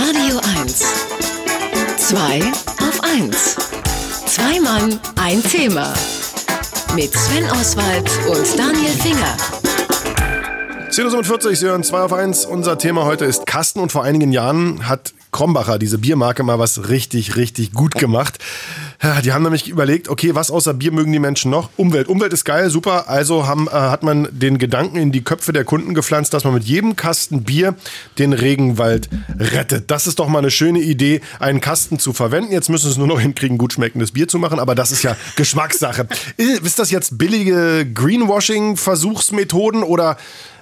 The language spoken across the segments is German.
Radio 1. Zwei auf 1. Zwei Mann, ein Thema. Mit Sven Oswald und Daniel Finger. 10.47 Uhr, Sie hören 2 auf 1. Unser Thema heute ist Kasten und vor einigen Jahren hat Krombacher, diese Biermarke, mal was richtig, richtig gut gemacht. Die haben nämlich überlegt, okay, was außer Bier mögen die Menschen noch? Umwelt. Umwelt ist geil, super. Also haben, äh, hat man den Gedanken in die Köpfe der Kunden gepflanzt, dass man mit jedem Kasten Bier den Regenwald rettet. Das ist doch mal eine schöne Idee, einen Kasten zu verwenden. Jetzt müssen sie es nur noch hinkriegen, gut schmeckendes Bier zu machen, aber das ist ja Geschmackssache. Ist das jetzt billige Greenwashing-Versuchsmethoden oder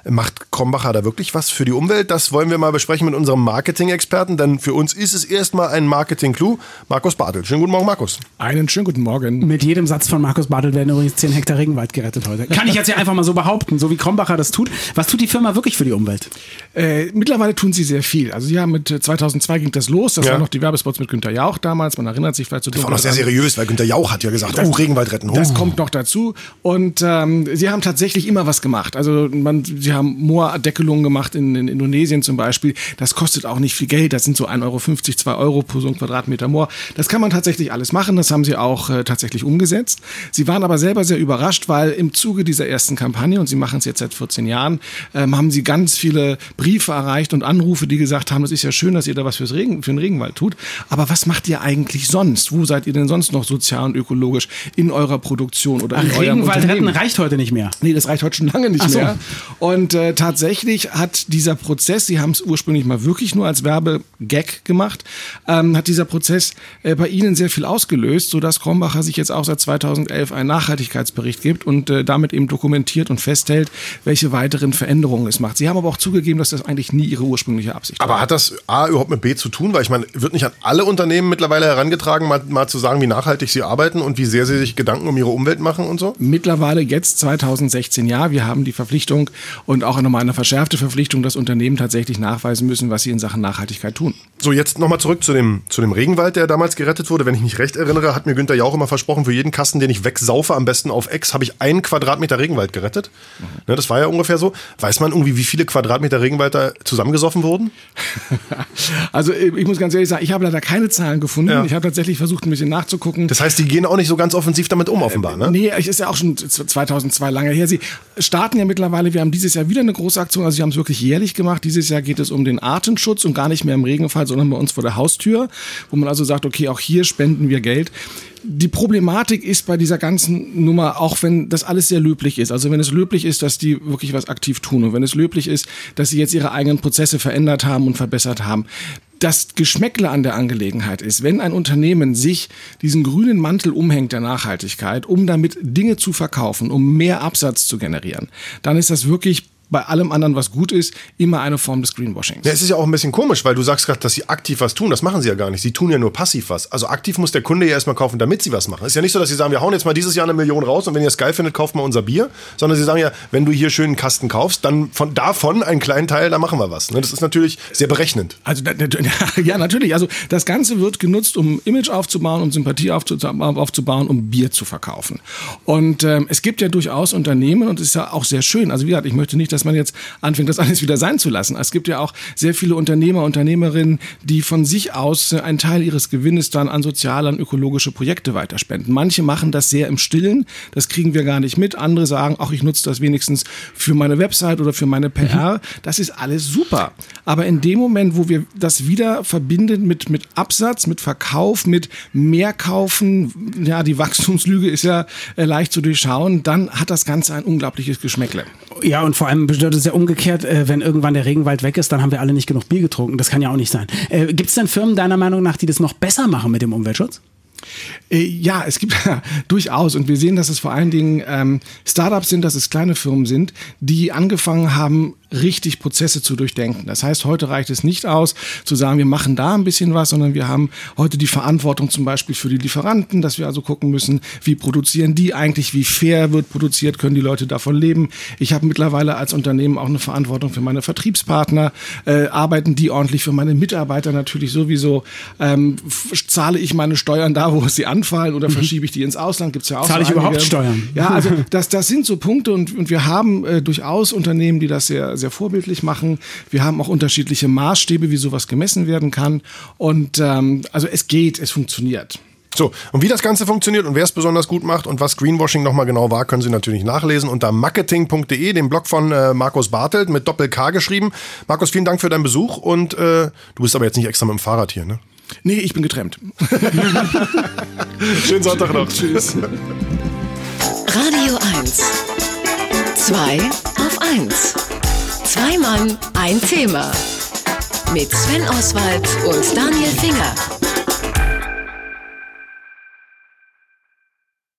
Macht Krombacher da wirklich was für die Umwelt? Das wollen wir mal besprechen mit unserem Marketing-Experten, denn für uns ist es erstmal ein Marketing-Clou. Markus Bartel. Schönen guten Morgen, Markus. Einen schönen guten Morgen. Mit jedem Satz von Markus Bartel werden übrigens 10 Hektar Regenwald gerettet heute. Kann ich jetzt ja einfach mal so behaupten, so wie Krombacher das tut. Was tut die Firma wirklich für die Umwelt? Äh, mittlerweile tun sie sehr viel. Also ja, mit 2002 ging das los. Das ja. waren noch die Werbespots mit Günter Jauch damals. Man erinnert sich vielleicht so. Das war noch sehr seriös, weil Günter Jauch hat ja gesagt, das, oh, Regenwald retten. Oh. Das kommt noch dazu. Und ähm, sie haben tatsächlich immer was gemacht. Also man, sie haben Moor-Deck Deckelungen gemacht in, in, Indonesien zum Beispiel. Das kostet auch nicht viel Geld. Das sind so 1,50 Euro, 2 Euro pro so ein Quadratmeter Moor. Das kann man tatsächlich alles machen. Das haben sie auch äh, tatsächlich umgesetzt. Sie waren aber selber sehr überrascht, weil im Zuge dieser ersten Kampagne, und sie machen es jetzt seit 14 Jahren, ähm, haben sie ganz viele Briefe erreicht und Anrufe, die gesagt haben, es ist ja schön, dass ihr da was fürs Regen, für den Regenwald tut. Aber was macht ihr eigentlich sonst? Wo seid ihr denn sonst noch sozial und ökologisch in eurer Produktion oder Ach, in eurem Regenwald retten reicht heute nicht mehr. Nee, das reicht heute schon lange nicht so. mehr. Und äh, tatsächlich tatsächlich hat dieser Prozess, Sie haben es ursprünglich mal wirklich nur als Werbegag gemacht, ähm, hat dieser Prozess äh, bei Ihnen sehr viel ausgelöst, sodass Krombacher sich jetzt auch seit 2011 einen Nachhaltigkeitsbericht gibt und äh, damit eben dokumentiert und festhält, welche weiteren Veränderungen es macht. Sie haben aber auch zugegeben, dass das eigentlich nie Ihre ursprüngliche Absicht aber war. Aber hat das A überhaupt mit B zu tun? Weil ich meine, wird nicht an alle Unternehmen mittlerweile herangetragen, mal, mal zu sagen, wie nachhaltig sie arbeiten und wie sehr sie sich Gedanken um ihre Umwelt machen und so? Mittlerweile jetzt 2016 ja. Wir haben die Verpflichtung und auch nochmal eine verschärfte Verpflichtung, dass Unternehmen tatsächlich nachweisen müssen, was sie in Sachen Nachhaltigkeit tun. So, jetzt nochmal zurück zu dem, zu dem Regenwald, der damals gerettet wurde. Wenn ich mich recht erinnere, hat mir Günther Jauch immer versprochen, für jeden Kasten, den ich wegsaufe, am besten auf Ex, habe ich einen Quadratmeter Regenwald gerettet. Mhm. Ne, das war ja ungefähr so. Weiß man irgendwie, wie viele Quadratmeter Regenwald da zusammengesoffen wurden? also ich muss ganz ehrlich sagen, ich habe leider keine Zahlen gefunden. Ja. Ich habe tatsächlich versucht, ein bisschen nachzugucken. Das heißt, die gehen auch nicht so ganz offensiv damit um, offenbar, ne? Nee, es ist ja auch schon 2002 lange her. Sie starten ja mittlerweile, wir haben dieses Jahr wieder eine große Aktion, also sie haben es wirklich jährlich gemacht. Dieses Jahr geht es um den Artenschutz und gar nicht mehr im Regenfall, sondern bei uns vor der Haustür, wo man also sagt, okay, auch hier spenden wir Geld die Problematik ist bei dieser ganzen Nummer, auch wenn das alles sehr löblich ist, also wenn es löblich ist, dass die wirklich was aktiv tun und wenn es löblich ist, dass sie jetzt ihre eigenen Prozesse verändert haben und verbessert haben, das Geschmäckle an der Angelegenheit ist, wenn ein Unternehmen sich diesen grünen Mantel umhängt der Nachhaltigkeit, um damit Dinge zu verkaufen, um mehr Absatz zu generieren, dann ist das wirklich bei allem anderen, was gut ist, immer eine Form des Greenwashings. Ja, es ist ja auch ein bisschen komisch, weil du sagst gerade, dass sie aktiv was tun. Das machen sie ja gar nicht. Sie tun ja nur passiv was. Also aktiv muss der Kunde ja erstmal kaufen, damit sie was machen. Es ist ja nicht so, dass sie sagen, wir hauen jetzt mal dieses Jahr eine Million raus und wenn ihr es geil findet, kauft mal unser Bier. Sondern sie sagen ja, wenn du hier schön einen Kasten kaufst, dann von davon einen kleinen Teil, da machen wir was. Ne, das ist natürlich sehr berechnend. Also ja, natürlich. Also das Ganze wird genutzt, um Image aufzubauen, um Sympathie aufzubauen, um Bier zu verkaufen. Und ähm, es gibt ja durchaus Unternehmen und es ist ja auch sehr schön. Also wie gesagt, ich möchte nicht, dass man jetzt anfängt, das alles wieder sein zu lassen. Es gibt ja auch sehr viele Unternehmer, Unternehmerinnen, die von sich aus einen Teil ihres Gewinnes dann an soziale, an ökologische Projekte weiterspenden. Manche machen das sehr im Stillen, das kriegen wir gar nicht mit. Andere sagen, ach, ich nutze das wenigstens für meine Website oder für meine PR. Mhm. Das ist alles super. Aber in dem Moment, wo wir das wieder verbinden mit, mit Absatz, mit Verkauf, mit Mehrkaufen, ja, die Wachstumslüge ist ja äh, leicht zu durchschauen, dann hat das Ganze ein unglaubliches Geschmäckle. Ja, und vor allem bedeutet es ja umgekehrt, äh, wenn irgendwann der Regenwald weg ist, dann haben wir alle nicht genug Bier getrunken. Das kann ja auch nicht sein. Äh, Gibt es denn Firmen deiner Meinung nach, die das noch besser machen mit dem Umweltschutz? Äh, ja, es gibt durchaus und wir sehen, dass es vor allen Dingen ähm, Startups sind, dass es kleine Firmen sind, die angefangen haben, richtig Prozesse zu durchdenken. Das heißt, heute reicht es nicht aus, zu sagen, wir machen da ein bisschen was, sondern wir haben heute die Verantwortung zum Beispiel für die Lieferanten, dass wir also gucken müssen, wie produzieren die eigentlich, wie fair wird produziert, können die Leute davon leben. Ich habe mittlerweile als Unternehmen auch eine Verantwortung für meine Vertriebspartner, äh, arbeiten die ordentlich für meine Mitarbeiter natürlich sowieso, ähm, zahle ich meine Steuern da wo sie anfallen oder verschiebe ich die ins Ausland? Gibt's ja auch Zahle so ich überhaupt einige. Steuern? Ja, also das, das sind so Punkte und, und wir haben äh, durchaus Unternehmen, die das sehr, sehr vorbildlich machen. Wir haben auch unterschiedliche Maßstäbe, wie sowas gemessen werden kann. Und ähm, also es geht, es funktioniert. So, und wie das Ganze funktioniert und wer es besonders gut macht und was Greenwashing nochmal genau war, können Sie natürlich nachlesen unter marketing.de, dem Blog von äh, Markus Bartelt mit Doppel-K geschrieben. Markus, vielen Dank für deinen Besuch und äh, du bist aber jetzt nicht extra mit dem Fahrrad hier, ne? Nee, ich bin getrennt. Schönen Sonntag noch. Tschüss. Radio 1. Zwei auf 1. Zwei Mann, ein Thema. Mit Sven Oswald und Daniel Finger.